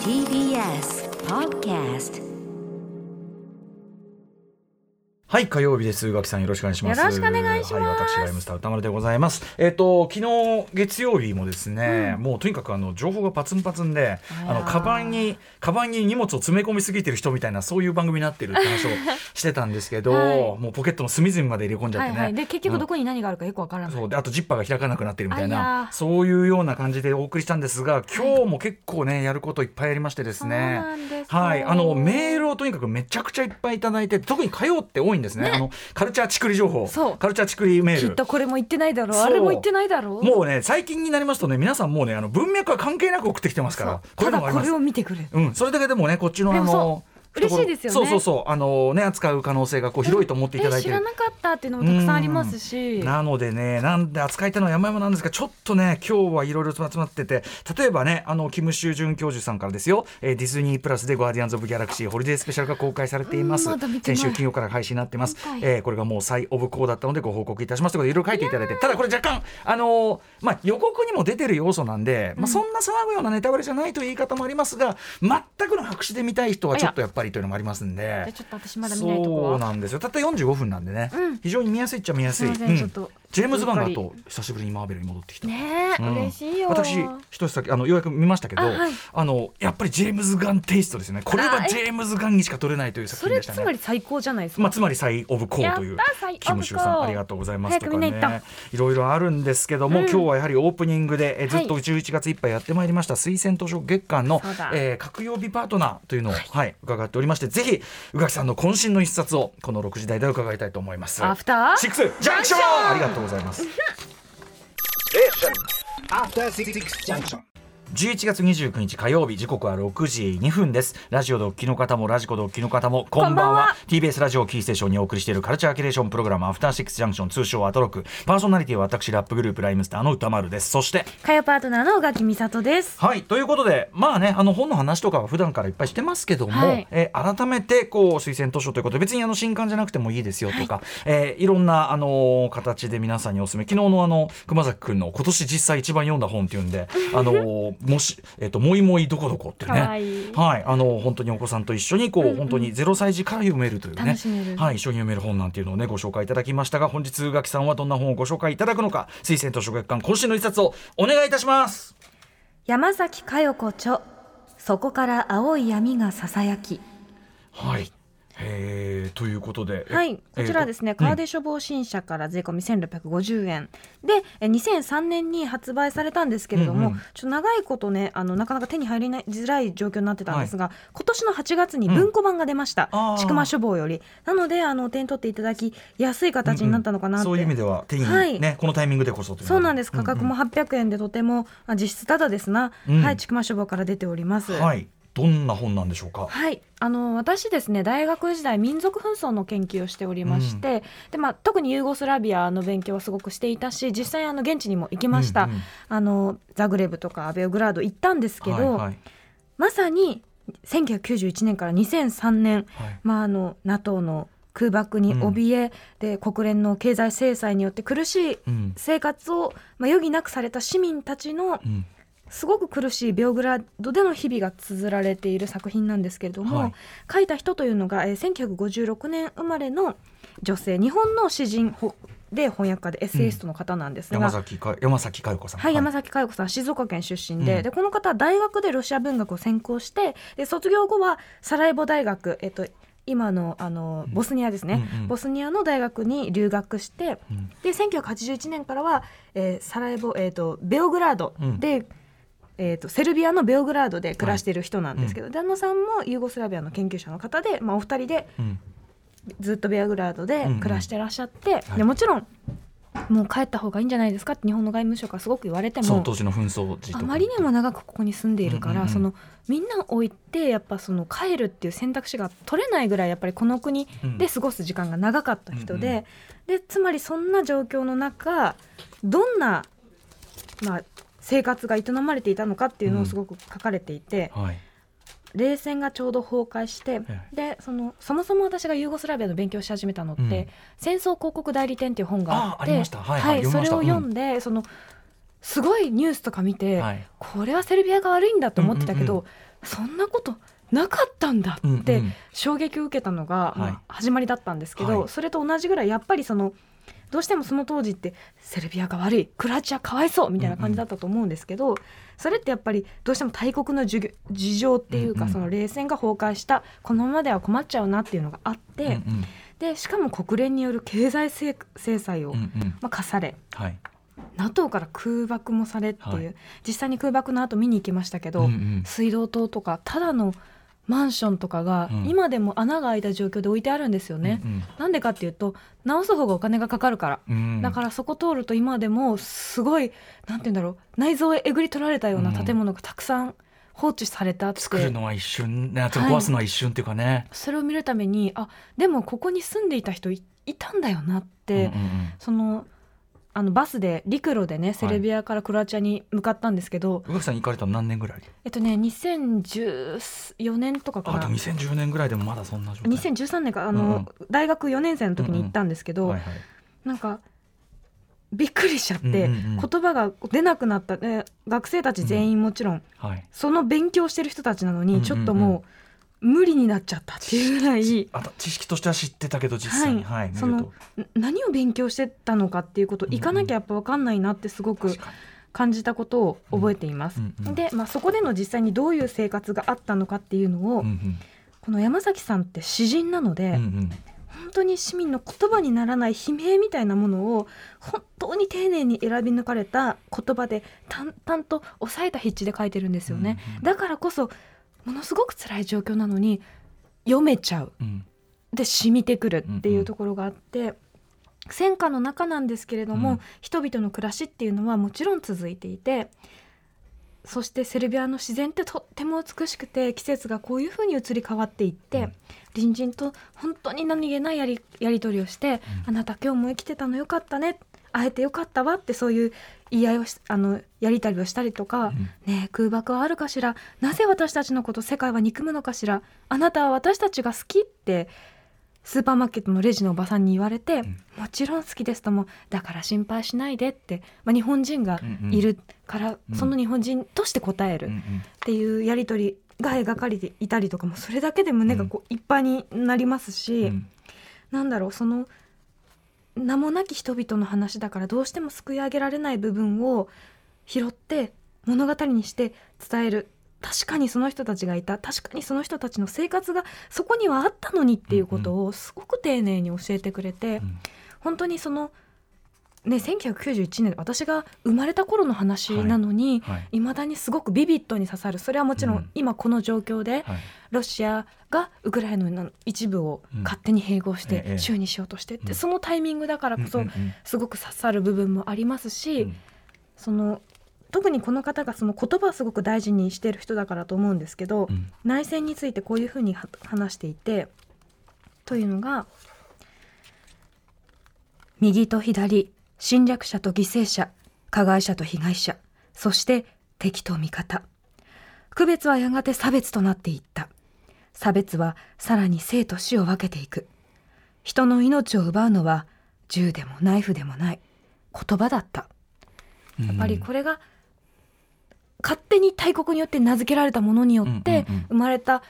TBS Podcast はい、火曜日です。宇垣さんよろしくお願いします。よろしくお願いします。はい、私ライムスター歌丸でございます。えっ、と昨日月曜日もですね、もうとにかくあの情報がパツンパツンで、あのカバンにカバンに荷物を詰め込みすぎてる人みたいなそういう番組になってるって話を してたんですけど、はい。もうポケットの隅々まで入れ込んじゃってね。はいはい、で結局どこに何があるかよくわからない、そう。であとジッパーが開かなくなってるみたいなー。そういうような感じでお送りしたんですが今日も結構ねやることいっぱいありましてですね。そうなんですはい。あのメールをとにかくめちゃくちゃいっぱいいただいて特に火曜って多いんですね。あのカルチャーチクリ情報。そう。カルチャーチクリメール。きっとこれも言ってないだろう。あれも言ってないだろう。もう。ね最近になりますとね皆さんもうねあの文脈は関係なく送ってきてますからただこれを見てくれ。うん、それだけでもねこっちのあの嬉しいですよね。そうそうそう。あのね扱う可能性がこう広いと思っていただいて知らなかったっていうのもたくさんありますし。なのでねなんで扱いたいのは山々なんですがちょっとね今日はいろいろ集まってて例えばねあのキム・シュ准教授さんからですよ、えーディズニープラスで「ガーディアンズ・オブ・ギャラクシー」ホリデースペシャルが公開されています、うんま先週金曜から配信になってます、はいえーこれがもう再オブコーだったのでご報告いたしますということでいろいろ書いていただいてただこれ若干あのーまあ予告にも出てる要素なんで、まあ、そんな騒ぐようなネタバレじゃないという言い方もありますが全くの白紙で見たい人はちょっとやっぱりというのもありますんで。ちょっと私まだ見ないとこそうはなんですよ。たった45分なんでね、うん。非常に見やすいっちゃ見やすい、すいません。ちょっとジェームズ・ガンがと久しぶりにマーベルに戻ってきた、ねえ、うん。嬉しいよ私一つだけあのようやく見ましたけどあ、あはい。のやっぱりジェームズ・ガンテイストですよね。これはジェームズ・ガンにしか撮れないという作品でしたね。まり最高じゃないですか、まあ、つまりサイ・オブ・コーというキム・シュウさんありがとうございますとかね。いろいろあるんですけども、うん。今日はやはりオープニングでえずっとはい11月いっぱいやってまいりました推薦図書月間のえー各曜日パートナーというのを、はい。伺っておりましてぜひ宇垣さんの渾身の一冊をこの6時台で伺いたいと思います。アフターシックスジャンクション！ありがとうございます。After Six Junction. 11月29日火曜日時刻は6時2分です。ラジオでお聞きの方もラジコでお聞きの方もこんばんは。こんばんは。TBS ラジオキーステーションにお送りしているカルチャーキュレーションプログラムアフターシックスジャンクション通称アトロクパーソナリティは私ラップグループライムスターの歌丸です。そして火曜パートナーの宇垣美里です。はいということでまあねあの本の話とかは普段からいっぱいしてますけども、はい。えー改めてこう推薦図書ということで別にあの新刊じゃなくてもいいですよとか、い。えーいろんなあのー形で皆さんにおすすめ。昨日のあの熊崎君の今年実際一番読んだ本っていうんであのーもしえっ、ともいもいどこどこっていうねはい。あの本当にお子さんと一緒にこう、本当に0歳児から読めるというね。はい。一緒に読める本なんていうのをねご紹介いただきましたが本日宇垣さんはどんな本をご紹介いただくのか推薦図書月間今週の一冊をお願いいたします。山崎佳代子著そこから青い闇がささやき。はい。えー、ということで、はい、こちらはですね、川で出処方新社から税込み1650円。でえ2003年に発売されたんですけれども、うんうん。ちょっと長いことねあのなかなか手に入りないづらい状況になってたんですが、今年の8月に文庫版が出ました、ちくま書房より。なのであの手に取っていただきやすい形になったのかなって、そういう意味では手に、はい。ねこのタイミングでこそそうなんです。価格も800円でとても、あ実質ただですな、うん。はい。ちくま書房から出ております。はいどんな本なんでしょうか？はい、あの私ですね大学時代民族紛争の研究をしておりまして、でまあ、特にユーゴスラビアの勉強はすごくしていたし実際あの現地にも行きました、うんうん。あのザグレブとかベオグラード行ったんですけど、はいはい。まさに1991年から2003年、はい。まあ、あの NATO の空爆に怯え、で国連の経済制裁によって苦しいうん。生活を、まあ、余儀なくされた市民たちのうんすごく苦しいベオグラードでの日々が綴られている作品なんですけれども、はい。書いた人というのが、えー1956年生まれの女性日本の詩人ほで翻訳家でエッセイストの方なんですが、山崎か山崎佳代子さん。はい、山崎佳代子さん静岡県出身で,、うん。でこの方は大学でロシア文学を専攻してで卒業後はサラエボ大学、えっと、今のあのボスニアですね、うんうん。ボスニアの大学に留学して、うん。で1981年からは、えーサラエボ、えー、とベオグラードで、えー、とセルビアのベオグラードで暮らしている人なんですけど、旦那さんもユーゴスラビアの研究者の方で、まあ、お二人でうん。ずっとベオグラードで暮らしてらっしゃって、はい。でもちろんもう帰った方がいいんじゃないですかって日本の外務省からすごく言われてもあまりにも長くここに住んでいるから、うんうんうん。そのみんなを置いてやっぱその帰るっていう選択肢が取れないぐらいやっぱりこの国で過ごす時間が長かった人で,、うんうん。でつまりそんな状況の中どんな、まあ、生活が営まれていたのかっていうのをすごく書かれていて、はい。冷戦がちょうど崩壊して、えでそのそもそも私がユーゴスラビアの勉強し始めたのって「うん。戦争広告代理店」っていう本があってはいそれを読んで、そのすごいニュースとか見て、はい。これはセルビアが悪いんだと思ってたけど、うんうんそんなことなかったんだってうんうん。衝撃を受けたのが、始まりだったんですけど、はい。それと同じぐらいやっぱりそのどうしてもその当時ってセルビアが悪いクロアチアかわいそうみたいな感じだったと思うんですけど、それってやっぱりどうしても大国の事事情っていうか、うんうん。その冷戦が崩壊したこのままでは困っちゃうなっていうのがあって、うんうん。でしかも国連による経済制制裁を、うんうん。まあ、課されはい。NATO から空爆もされっていう、はい。実際に空爆の後見に行きましたけど、うんうん。水道塔とかただのマンションとかがうん。今でも穴が開いた状況で置いてあるんですよね。うんなんでかっていうと直す方がお金がかかるから。うん。だからそこ通ると今でもすごいなんて言うんだろう内臓をえぐり取られたような建物がたくさん放置されてあって、作るのは一瞬ね壊すのは一瞬っていうかね、それを見るためにあでもここに住んでいた人いいたんだよなって、うんうんうん。そのあのバスで陸路でねセルビアからクロアチアに向かったんですけど、宇垣さん行かれたの何年ぐらい？えっとね2014年とかかな。あでも2010年ぐらいでもまだそんな状態。2013年か。あの、うんうん。大学4年生の時に行ったんですけど、はいはいなんかびっくりしちゃって、うんうんうん。言葉が出なくなった、ね、学生たち全員もちろん、はい。その勉強してる人たちなのに、うんうんうん。ちょっともう無理になっちゃったっていうぐらい。あと知識としては知ってたけど実際に。はい、見るその何を勉強してたのかっていうこと行かなきゃやっぱ分かんないなってすごく感じたことを覚えています。うんうんうん。で、まあ、そこでの実際にどういう生活があったのかっていうのを、うんうん。この山崎さんって詩人なので、うんうん。本当に市民の言葉にならない悲鳴みたいなものを本当に丁寧に選び抜かれた言葉で淡々と抑えた筆致で書いてるんですよね、うんうん。だからこそものすごく辛い状況なのに読めちゃう。うん。で染みてくるってうんうんいうところがあって、戦火の中なんですけれども、うん。人々の暮らしっていうのはもちろん続いていてそしてセルビアの自然ってとっても美しくて季節がこういうふうに移り変わっていって、うん。隣人と本当に何気ないやりやり取りをして、あなた今日も生きてたのよかったね会えてよかったわってそういう言い合いをしあのやり取りをしたりとか、うん。ねえ空爆はあるかしら？なぜ私たちのこと世界は憎むのかしら？あなたは私たちが好きってスーパーマーケットのレジのおばさんに言われて、ん。もちろん好きですとも。だから心配しないでって、まあ、日本人がいるから、うん。その日本人として答えるうんうん。っていうやり取りが描かれていたりとかもそれだけで胸がこういっぱいになりますし、うん。なんだろうその名もなき人々の話だからどうしてもすくい上げられない部分を拾って物語にして伝える。確かにその人たちがいた。確かにその人たちの生活がそこにはあったのにっていうことをすごく丁寧に教えてくれて、うん。本当にその、ね、1991年私が生まれた頃の話なのに、はい。いまだにすごくビビッドに刺さる。それはもちろうん。ん今この状況で、はい。ロシアがウクライナの一部をうん。勝手に併合しええ。て州にしようとしてって、うん。そのタイミングだからこそうんうんうん。すごく刺さる部分もありますし、うん。その特にこの方がその言葉をすごく大事にしている人だからと思うんですけど、うん。内戦についてこういうふうには話していてというのが右と左侵略者と犠牲者加害者と被害者そして敵と味方。区別はやがて差別となっていった。差別はさらに生と死を分けていく。人の命を奪うのは銃でもナイフでもない。言葉だった。やっぱりこれが勝手に大国によって名付けられたものによって生まれた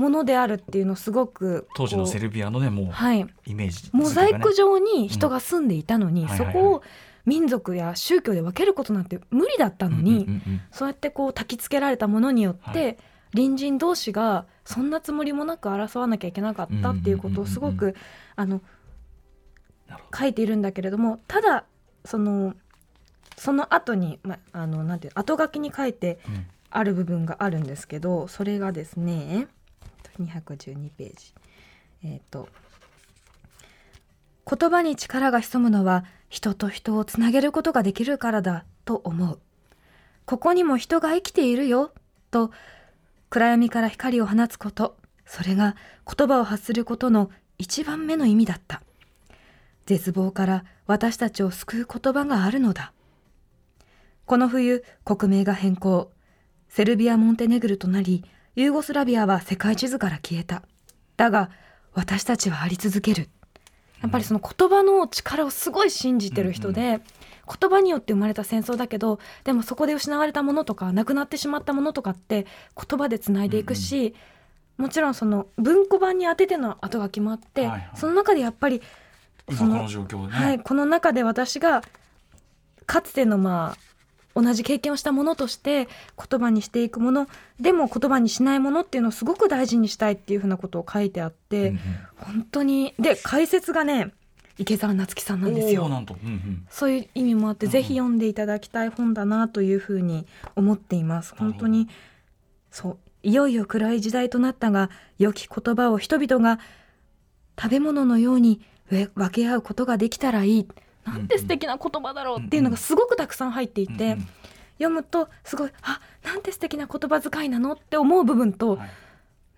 ものであるっていうのをすごく当時のセルルビアのねもうはい。イメージモザイク上上に人が住んでいたのに、うん。そはいはいはい。こを民族や宗教で分けることなんて無理だったのに、そうやってこう焚き付けられたものによって、はい。隣人同士がそんなつもりもなく争わなきゃいけなかったっていうことをすごくあの書いているんだけれどもただそのその後にまあのなんていう後書きに書いてうん。ある部分があるんですけどそれがですね212ページ。えっ、と言葉に力が潜むのは人と人をつなげることができるからだと思う。ここにも人が生きているよと暗闇から光を放つこと。それが言葉を発することの一番目の意味だった。絶望から私たちを救う言葉があるのだ。この冬国名が変更。セルビア・モンテネグルとなりユーゴスラビアは世界地図から消えた。だが私たちはあり続ける。やっぱりその言葉の力をすごい信じてる人で、言葉によって生まれた戦争だけどでもそこで失われたものとかなくなってしまったものとかって言葉でつないでいくし、もちろんその文庫版に当てての後書きもあって、はいはい。その中でやっぱり今こそのの状況でね、はい、この中で私がかつてのまあ同じ経験をしたものとして言葉にしていくものでも言葉にしないものっていうのをすごく大事にしたいっていうふうなことを書いてあって、うん本当にで解説がね池澤夏樹さんうんなんですよ。おーなんと、うんうん。そういう意味もあって、うんぜひ読んでいただきたい本だなというふうに思っています。本当にそういよいよ暗い時代となったが良き言葉を人々が食べ物のようにえ分け合うことができたらいいなんて素敵な言葉だろうっていうのがすごくたくさん入っていて、読むとすごいあなんて素敵な言葉遣いなのって思う部分と、はい。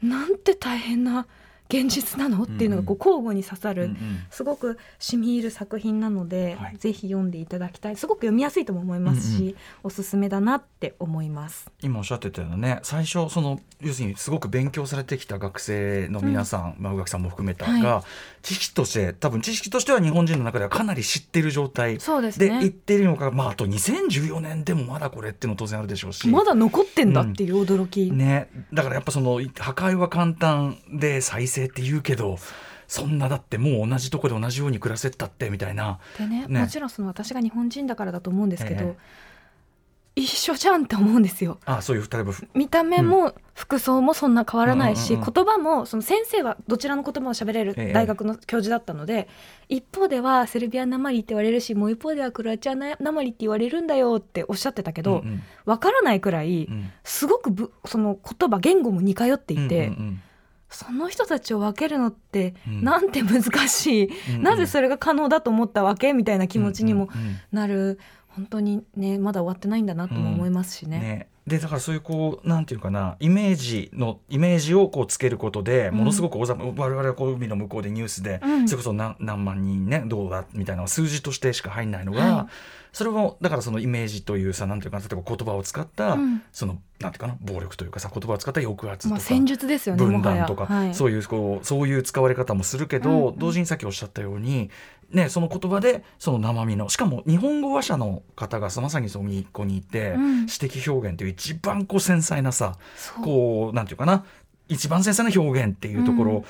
なんて大変な現実なの？っていうのがこう交互に刺さる、うんうん。すごく染み入る作品なので、はい。ぜひ読んでいただきたい。すごく読みやすいとも思いますし、うんうおすすめだなって思います。今おっしゃってたようなね最初その要するにすごく勉強されてきた学生の皆さん、まあ宇垣さんも含めたが、は知識として多分知識としては日本人の中ではかなり知っている状態そうですで言っねているのか、まあ、あと2014年でもまだこれっていうの当然あるでしょうし。まだ残ってんだっていう驚き、ね、だからやっぱその破壊は簡単で再生って言うけどそんなだってもう同じとこで同じように暮らせたってみたいな。でねね。もちろんその私が日本人だからだと思うんですけど、え一緒じゃんって思うんですよ。あそういう例えばふ見た目も服装もそんな変わらないし、うんうんうん言葉もその先生はどちらの言葉を喋れるええ。大学の教授だったので、一方ではセルビアなまりって言われるしもう一方ではクロアチアなまりって言われるんだよっておっしゃってたけど、うんうんわからないくらいうん。すごくぶその言葉言語も似通っていて、うんうんその人たちを分けるのってうん。なんて難しい、うんうん。なぜそれが可能だと思ったわけみたいな気持ちにもうんうんうん。なる、本当にねまだ終わってないんだなとも思いますしね。ね、でだからそういうこうなんていうかな。イメージのイメージをこうつけることでうん。ものすごくおざ、我々はこう海の向こうでニュースで、うん。それこそ何何万人ねどうだみたいな数字としてしか入んないのが、はいそれもだからそのイメージというさなんていうかな例えば言葉を使った、うん。そのなんていうかな暴力というかさ言葉を使った抑圧とか、まあ、戦術ですよね分断とか、はい、そういうこうそういう使われ方もするけど、うんうん。同時にさっきおっしゃったように、ね、その言葉でその生身のしかも日本語話者の方がまさにそこにここにいて、うん。詩的表現という一番こう繊細なさこうなんていうかな一番繊細な表現っていうところ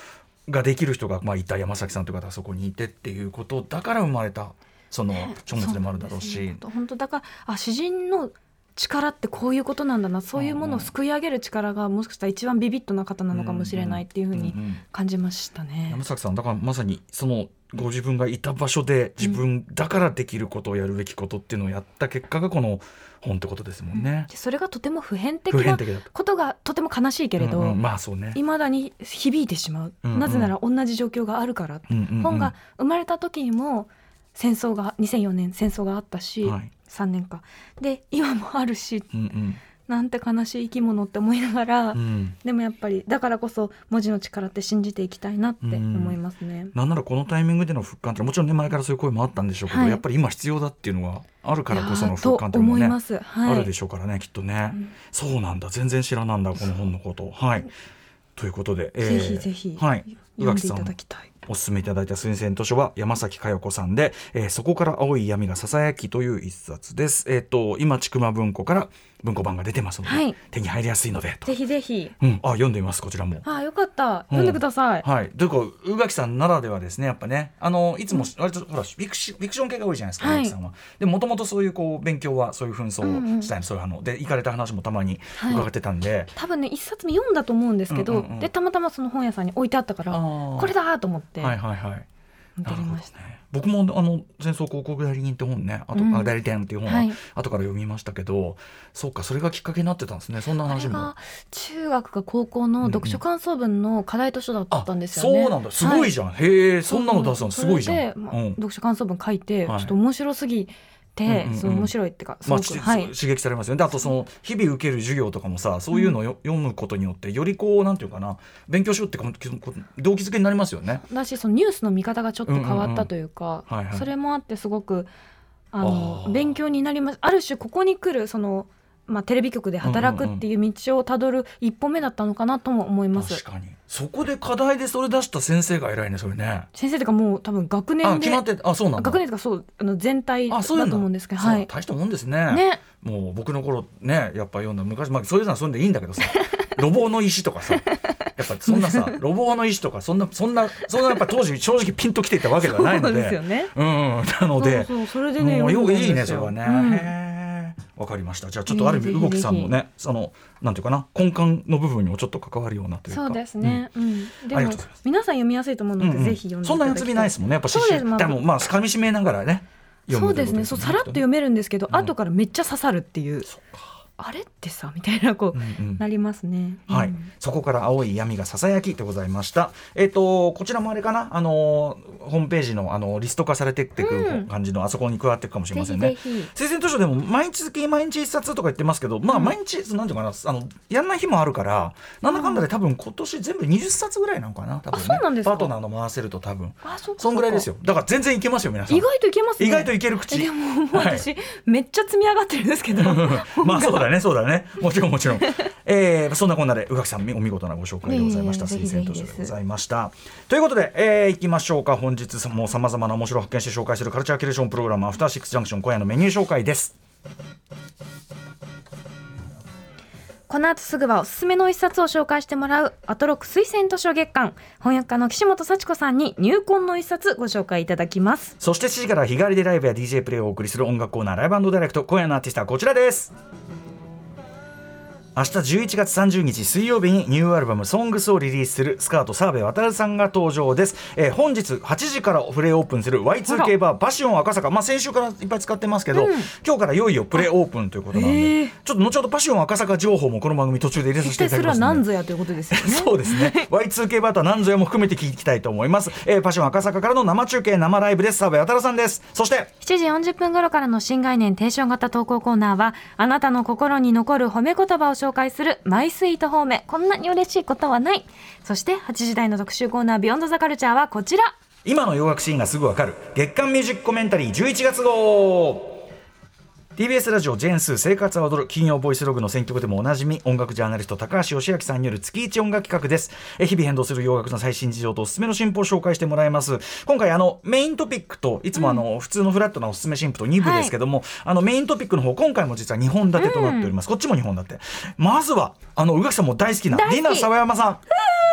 ができる人が、まあ、いた山崎さんという方がそこにいてっていうことだから生まれたその書物でもあるだろうし。本当だからあ詩人の力ってこういうことなんだなそういうものをすくい上げる力がもしかしたら一番ビビッドな方なのかもしれないっていうふうにんん感じましたね。山崎さんだからまさにそのご自分がいた場所で自分だからできることをやるべきことっていうのをやった結果がこの本ってことですもんね。でそれがとても普遍的な。ことがとても悲しいけれど、うんうんまあそうね。未だに響いてしまう、うんうんなぜなら同じ状況があるから、うんうんうん本が生まれた時にも戦争が2004年戦争があったし、はい。3年か。で今もあるしうんなんて悲しい生き物って思いながら、うん。うんでもやっぱりだからこそ文字の力って信じていきたいなって思いますね。なんならこのタイミングでの復刊ってもちろんね前からそういう声もあったんでしょうけど、はい。やっぱり今必要だっていうのがあるからこその復刊っていうのもね。はい。あるでしょうからねきっとね、うん。そうなんだ。全然知らなんだこの本のこと。はい。ということで、えーぜひぜひ、はい。宇読んでいただきたい。お勧めいただいた推薦図書は山崎佳代子さんで、えーそこから青い闇がささやきという一冊です。えっ、と今ちくま文庫から文庫版が出てますので、はい手に入りやすいのでと。ぜひぜひ。うん、あ読んでみますこちらも。あーよかった。読んでください。はい、というか宇垣さんならではですねやっぱねあのいつも割とほらフィクシフィクション系が多いじゃないですか、はい宇垣さんは。でもともとそういうこう勉強はそういう紛争をしたい、そういうあので行かれた話もたまにはい伺ってたんで、多分ね一冊目読んだと思うんですけど、うんうんうんでたまたまその本屋さんに置いてあったからこれだと思ってはいはいはい。なるほどね。僕もあの戦争広告代理人って本ねあと、うん。あ代理店っていう本はい。は後から読みましたけど、そうかそれがきっかけになってたんですねそんな話も。中学か高校の読書感想文の課題図書だったんですよね。そうなんだ。すごいじゃん、へえそんなの出すのすごいじゃん。まあうん。読書感想文書いて、はい。ちょっと面白すぎて、うんうん面白いっていうかすまあ、はい。刺激されますよね。であとその日々受ける授業とかもさそういうのをよ、読むことによってよりこうなんていうかな勉強しようって動機づけになりますよね。だしそのニュースの見方がちょっと変わったというか、うんうんうん。はいはい。それもあってすごくああのー。勉強になります。ある種ここに来るそのまあ、テレビ局で働くっていう道をたどる一歩目だったのかなとも思います。確かに。そこで課題でそれ出した先生が偉いねそれね。先生とかもう多分学年であ決まってあそうなんだ。学年とかそうあの全体だあそうなんだ。と思うんですけど、はい。大したもんですね。ね。もう僕の頃ねやっぱ読んだ昔、まあ、そういうのはそんでいいんだけどさ 路傍の石とかさやっぱそんなさ 路傍の石とかそんなそんなそんなやっぱ当時正直ピンときていたわけではないの そうでですよね。うんうん。なのでそうそうそれでねもうよ読んだんいいねですよそれはね、うんわかりました。じゃあちょっとある意味動きさんのねそのなんていうかな根幹の部分にもちょっと関わるようなというか。そうですね。うん。でも皆さん読みやすいと思うので、ぜひ読んでい。そんなただきたい。やつびないですもんねやっぱ詩そうでもまあ噛み締めながらねそうですね。そうさらっと読めるんですけど、うん。後からめっちゃ刺さるっていう。あれってさみたいなこう、うんうんなりますね。はい、うんそこから青い闇がささやきでございました。えっ、とこちらもあれかな、あのーホームページのあのリスト化されてってく感じの、あそこに加わっていくかもしれませんね。ぜひぜひ推薦図書でも毎月毎日一冊とか言ってますけど、まあうん毎日なんていうかな、あのやんない日もあるから、なんだかんだで多分今年全部20冊ぐらいなのかな、多分ね。あそうなんですか？パートナーの回せると多分。あ、そそんぐらいですよ。だから全然いけますよ皆さん。意外といけますね。意外といける口えでももうはい私、めっちゃ積み上がってるんですけど。まあそうだねそうだね。もちろんもちろん、えー、そんなこんなで宇垣さんお見事なご紹介でございました。推薦図書でございました。ということで、えー、いきましょうか。本日もさまざまな面白を発見して紹介するカルチャーキュレーションプログラムアフターシックスジャンクション今夜のメニュー紹介です。この後すぐはおすすめの一冊を紹介してもらうアトロック推薦図書月間。翻訳家の岸本幸子さんに入魂の一冊ご紹介いただきます。そして7時から日替わりでライブや DJ プレイをお送りする音楽コーナーライブダイレクト。今夜のアーティストはこちらです明日11月30日水曜日にニューアルバム「SONGS」をリリースするスカート澤部渡さんが登場です、えー本日8時からプレイオープンする Y2K バーパシオン赤坂、まあ、先週からいっぱい使ってますけど、うん。今日からいよいよプレイオープンということなんへでー。ちょっと後ほどパシオン赤坂情報もこの番組途中で入れさせ一ていただきますので。体それは何ぞやということですよね。そうですね。Y2K バーとは何ぞやも含めて聞きたいと思います、えーパシオン赤坂からの生中継生ライブです。澤部渡さんです。そして7時40分頃からの新概念提唱型投稿コーナーはあなたの心に残る褒め言葉を紹介するマイスイート方面こんなに嬉しいことはない。そして8時台の特集コーナービヨンドザカルチャーはこちら。今の洋楽シーンがすぐわかる。月刊ミュージックコメンタリー11月号。TBS ラジオジェーンスー生活は踊る金曜ボイスログの選曲でもおなじみ音楽ジャーナリスト高橋義明さんによる月一音楽企画です。え日々変動する洋楽の最新事情とおすすめの新譜を紹介してもらいます。今回あのメイントピックといつもあの、普通のフラットなおすすめ新譜と2部ですけども、あのメイントピックの方今回も実は2本立てとなっております、こっちも2本立て。まずはあの宇垣さんも大好きなディナ沢山さん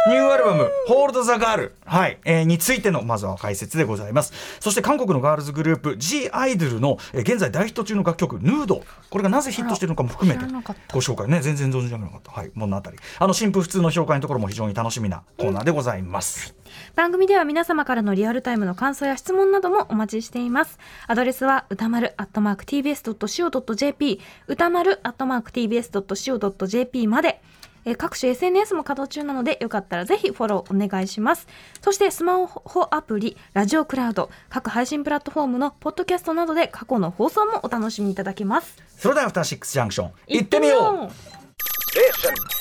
ニューアルバム「ホールド・ザ・ガール」はい、えーについてのまずは解説でございます。そして韓国のガールズグループ G アイドルの、えー現在大ヒット中の楽曲「ヌード」これがなぜヒットしているのかも含めてご紹介。ね全然存じ上げなかった。はい。物語。あの新婦普通の紹介のところも非常に楽しみなコーナーでございます、番組では皆様からのリアルタイムの感想や質問などもお待ちしています。アドレスは歌丸 @tbs.co.jp 歌丸 @tbs.co.jp まで。えー各種 SNS も稼働中なのでよかったらぜひフォローお願いします。そしてスマホアプリ、ラジオクラウド、各配信プラットフォームのポッドキャストなどで過去の放送もお楽しみいただけます。それではアフターシックスジャンクション行ってみよう.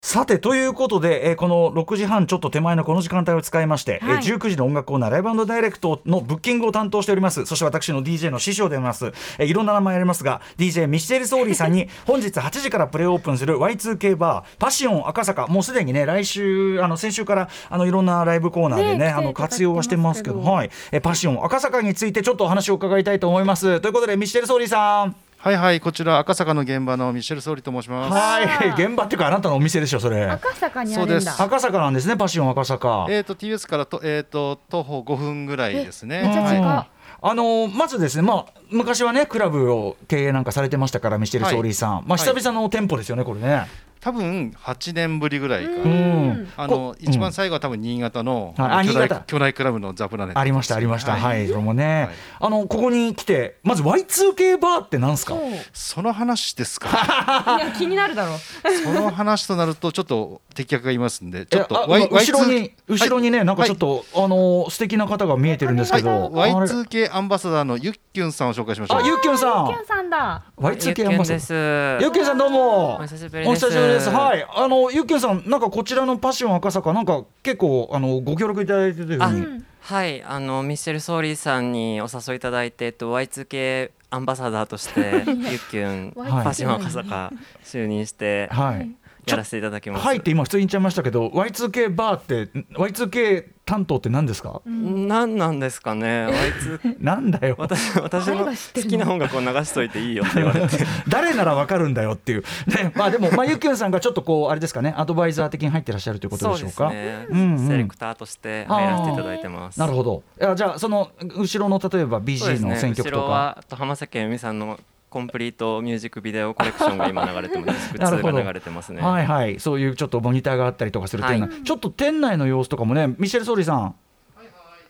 さてということで、えーこの6時半ちょっと手前のこの時間帯を使いまして、はい。えー19時の音楽コーナーライブダイレクトのブッキングを担当しておりますそして私の DJ の師匠であります、えーいろんな名前ありますが DJ ミッシェル・ソーリーさんに 本日8時からプレオープンする Y2K バーパシオン赤坂もうすでにね来週あの先週からあのいろんなライブコーナーでねねあの活用はしてますけどはい、えーパシオン赤坂についてちょっとお話を伺いたいと思います。ということでミッシェル・ソーリーさんはいはい、こちら赤坂の現場のミッシェル・ソーリーと申します。はい。現場っていうかあなたのお店でしょそれ。赤坂にあるんだ。そうです。赤坂なんですねパシオン赤坂。えっ、と TBS からとえっ、と徒歩5分ぐらいですね。めっちゃ近い。はあのーまずですね、まあ、昔はねクラブを経営なんかされてましたからミシェル・ソーリーさん、まあ、はい久々の店舗ですよねこれね。多分8年ぶりぐらいか。うん。あこの一番最後は多分新潟の、はいあ巨大巨大クラブのザプラネットありましたありました。はい、それもね、はい。あのここに来てまず Y2K バーってなんですか？その話ですか？いや気になるだろう。その話となるとちょっと敵客がいますんで、ちょっと後ろに Y2 後ろにね、はい。なんかちょっと、あのー素敵な方が見えてるんですけど、はい、あれ？Y2K アンバサダーのゆっきゅんさんを紹介しましょう。あゆっきゅんさん。キュンさんだ。Y2K アンバサダー。です。ゆっきゅんさんどうも。お久しぶりおです。です。はい。あのゆっきゅんさんなんかこちらのパッション赤坂なんか結構あのご協力いただいてるというふうあにんはい、あのミッシェル・ソーリーさんにお誘いいただいて、えっと Y2K アンバサダーとしてゆっきゅんフッション赤坂就任して。はいやらせていただきます。はいって今普通に言っちゃいましたけど Y2K バーって Y2K 担当って何ですか、なんなんですかね。Y2 なんだよ私私の好きな音楽を流しといていいよって言われて。誰ならわかるんだよっていう、ねまあ、でも、まあ、ゆっきゅんさんがちちょっとこうあれですかねアドバイザー的に入ってらっしゃるということでしょうか？ね、うんうんセレクターとして入らせていただいてます。なるほどじゃあその後ろの例えばそうで BG のすね後ろ選曲とか、はと浜崎あゆみさんのコンプリートミュージックビデオコレクションが今流れてます。普なるほど。通が流れてますね。はいはい。そういうちょっとモニターがあったりとかする店内、ちょっと店内の様子とかもねミシェル・ソーリさん。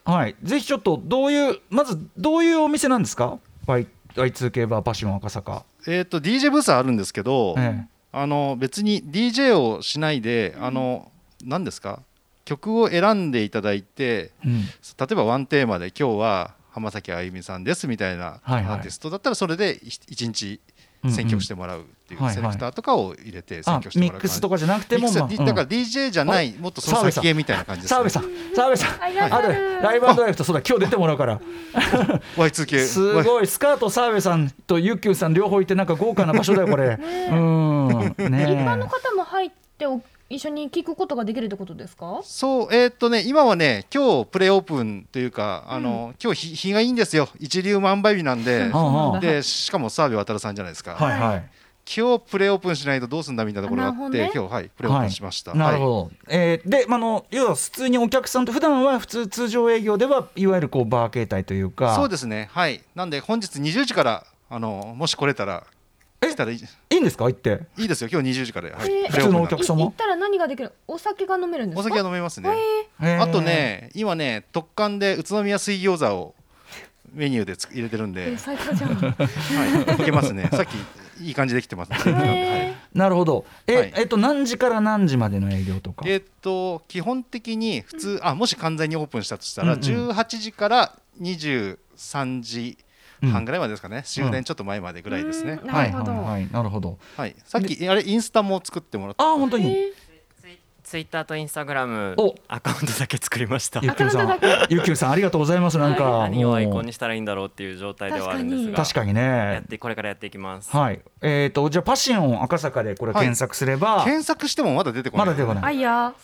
はい、ぜひちょっとどういうまずどういうお店なんですか？Y- Y2K バーパッション赤坂、えっ、と DJ ブースはあるんですけど、ええ。あの別に DJ をしないで、あの何ですか？曲を選んでいただいてうん。例えばワンテーマで今日は浜崎あゆみさんですみたいなアーティストだったらそれで一一日選曲してもらうっていうセレクターとかを入れて選あ曲してもらうミックスとかじゃなくても、まあうんだから DJ じゃないもっとその先へみたいな感じです、澤部さん澤部さん。あとるライブライブとそうだ今日出てもらうから。Y2K すごいスカート澤部さんとゆっきゅうさん両方いてなんか豪華な場所だよこれ。うん。ね一般の方も入ってお一緒に聞くことができるってことですか？そうえーっとね今はね今日プレオープンというかあの、今日日日がいいんですよ。一流万倍日なんで、でしかも澤部渡さんじゃないですか、はいはい。今日プレオープンしないとどうすんだみたいなところがあって、ね。今日はいプレオープンしました、なるほはいど、えーで、まあ、あの要は普通にお客さんと普段は普通通常営業ではいわゆるこうバー形態というか。そうですね。はい。なんで本日20時からあのもし来れたらえ来たらいい。いいんですか？行って。いいですよ。今日20時から、はい。えー普通のお客様？い行ったら何ができる？お酒が飲めるんですか？お酒は飲めますね、あとね今ね特艦で宇都宮水餃子をメニューでつ入れてるんえで、最高じゃん。はい、いけますね。さっきいい感じできてますね、はい。なるほど。え、はい。えっと何時から何時までの営業とか？えーっと基本的に普通あもし完全にオープンしたとしたら、うんうん。18時から23時半ぐらいまでですかね、終電ちょっと前までぐらいですね、うん。はい。なるほど。はい。はいなるほど。はい、さっきあれインスタも作ってもらってあ本当に、えツイッターとインスタグラムお。アカウントだけ作りました。ゆっきゅうさん。ゆっきゅうさんありがとうございます。なんか、何をアイコンにしたらいいんだろうっていう状態ではあるんですが、確かにやねってこれからやっていきます。はい。えっ、とじゃあパッション赤坂でこれはい検索すれば、検索してもまだ出てこない。まだ出てこない。あいや。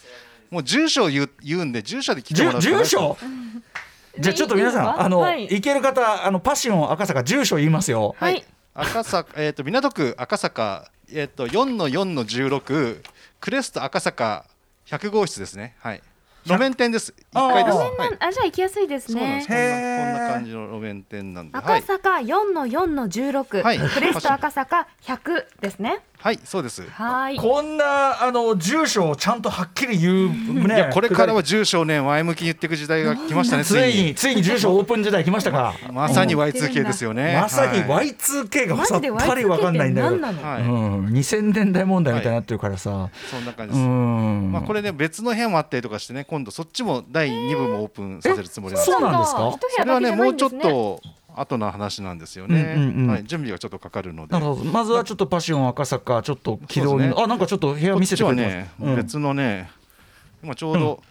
もう住所を言う言うんで住所で来てもら住う住所？じゃあちょっと皆さんあの、はい。行ける方あのパッション赤坂住所言いますよ。はい。赤坂、えー、と港区赤坂、えー、と4の4の16クレスト赤坂100号室ですね。はい。路面店です。1階です。あじゃあ行きやすいですそうなんです。ねこんなこんな感じの路面店なんで。は赤い、坂4の4の16、はい。クレスト赤坂100ですねはい、そうです。はい。こんなあの住所をちゃんとはっきり言うね。いやこれからは住所をね前向きに言っていく時代が来ましたねつついいに。についに住所オープン時代来ましたか まさにうん Y2K ですよね。まさにはい。Y2K がさっぱりわかんないんだ Y2K よって何なの、はい。うん、2000年代問題みたいになってるからさ、そんな感じうです、ん。まあこれね別の部屋もあったりとかしてね今度そっちも第2部もオープンさせるつもりなんですそうなんですか？それはねもうちょっと後の話なんですよね、うんうんうん。はい、準備がちょっとかかるので。なるほど。まずはちょっとパッション赤坂ちょっと軌道に、ね。あなんかちょっと部屋見せてくれてます、ね、うん。別のね今ちょうど、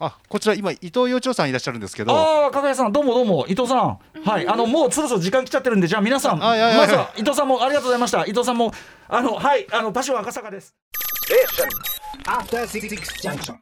あこちら今伊藤幼鳥さんいらっしゃるんですけど。ああ、かがやさん、どうもどうも、伊藤さん。はい、あの、もうそろそろ時間来ちゃってるんで、じゃあ、皆さん。あいやいやいや。まずは、伊藤さんも、ありがとうございました。伊藤さんも、あの、はい、あの、パッション赤坂です。After Six Junction.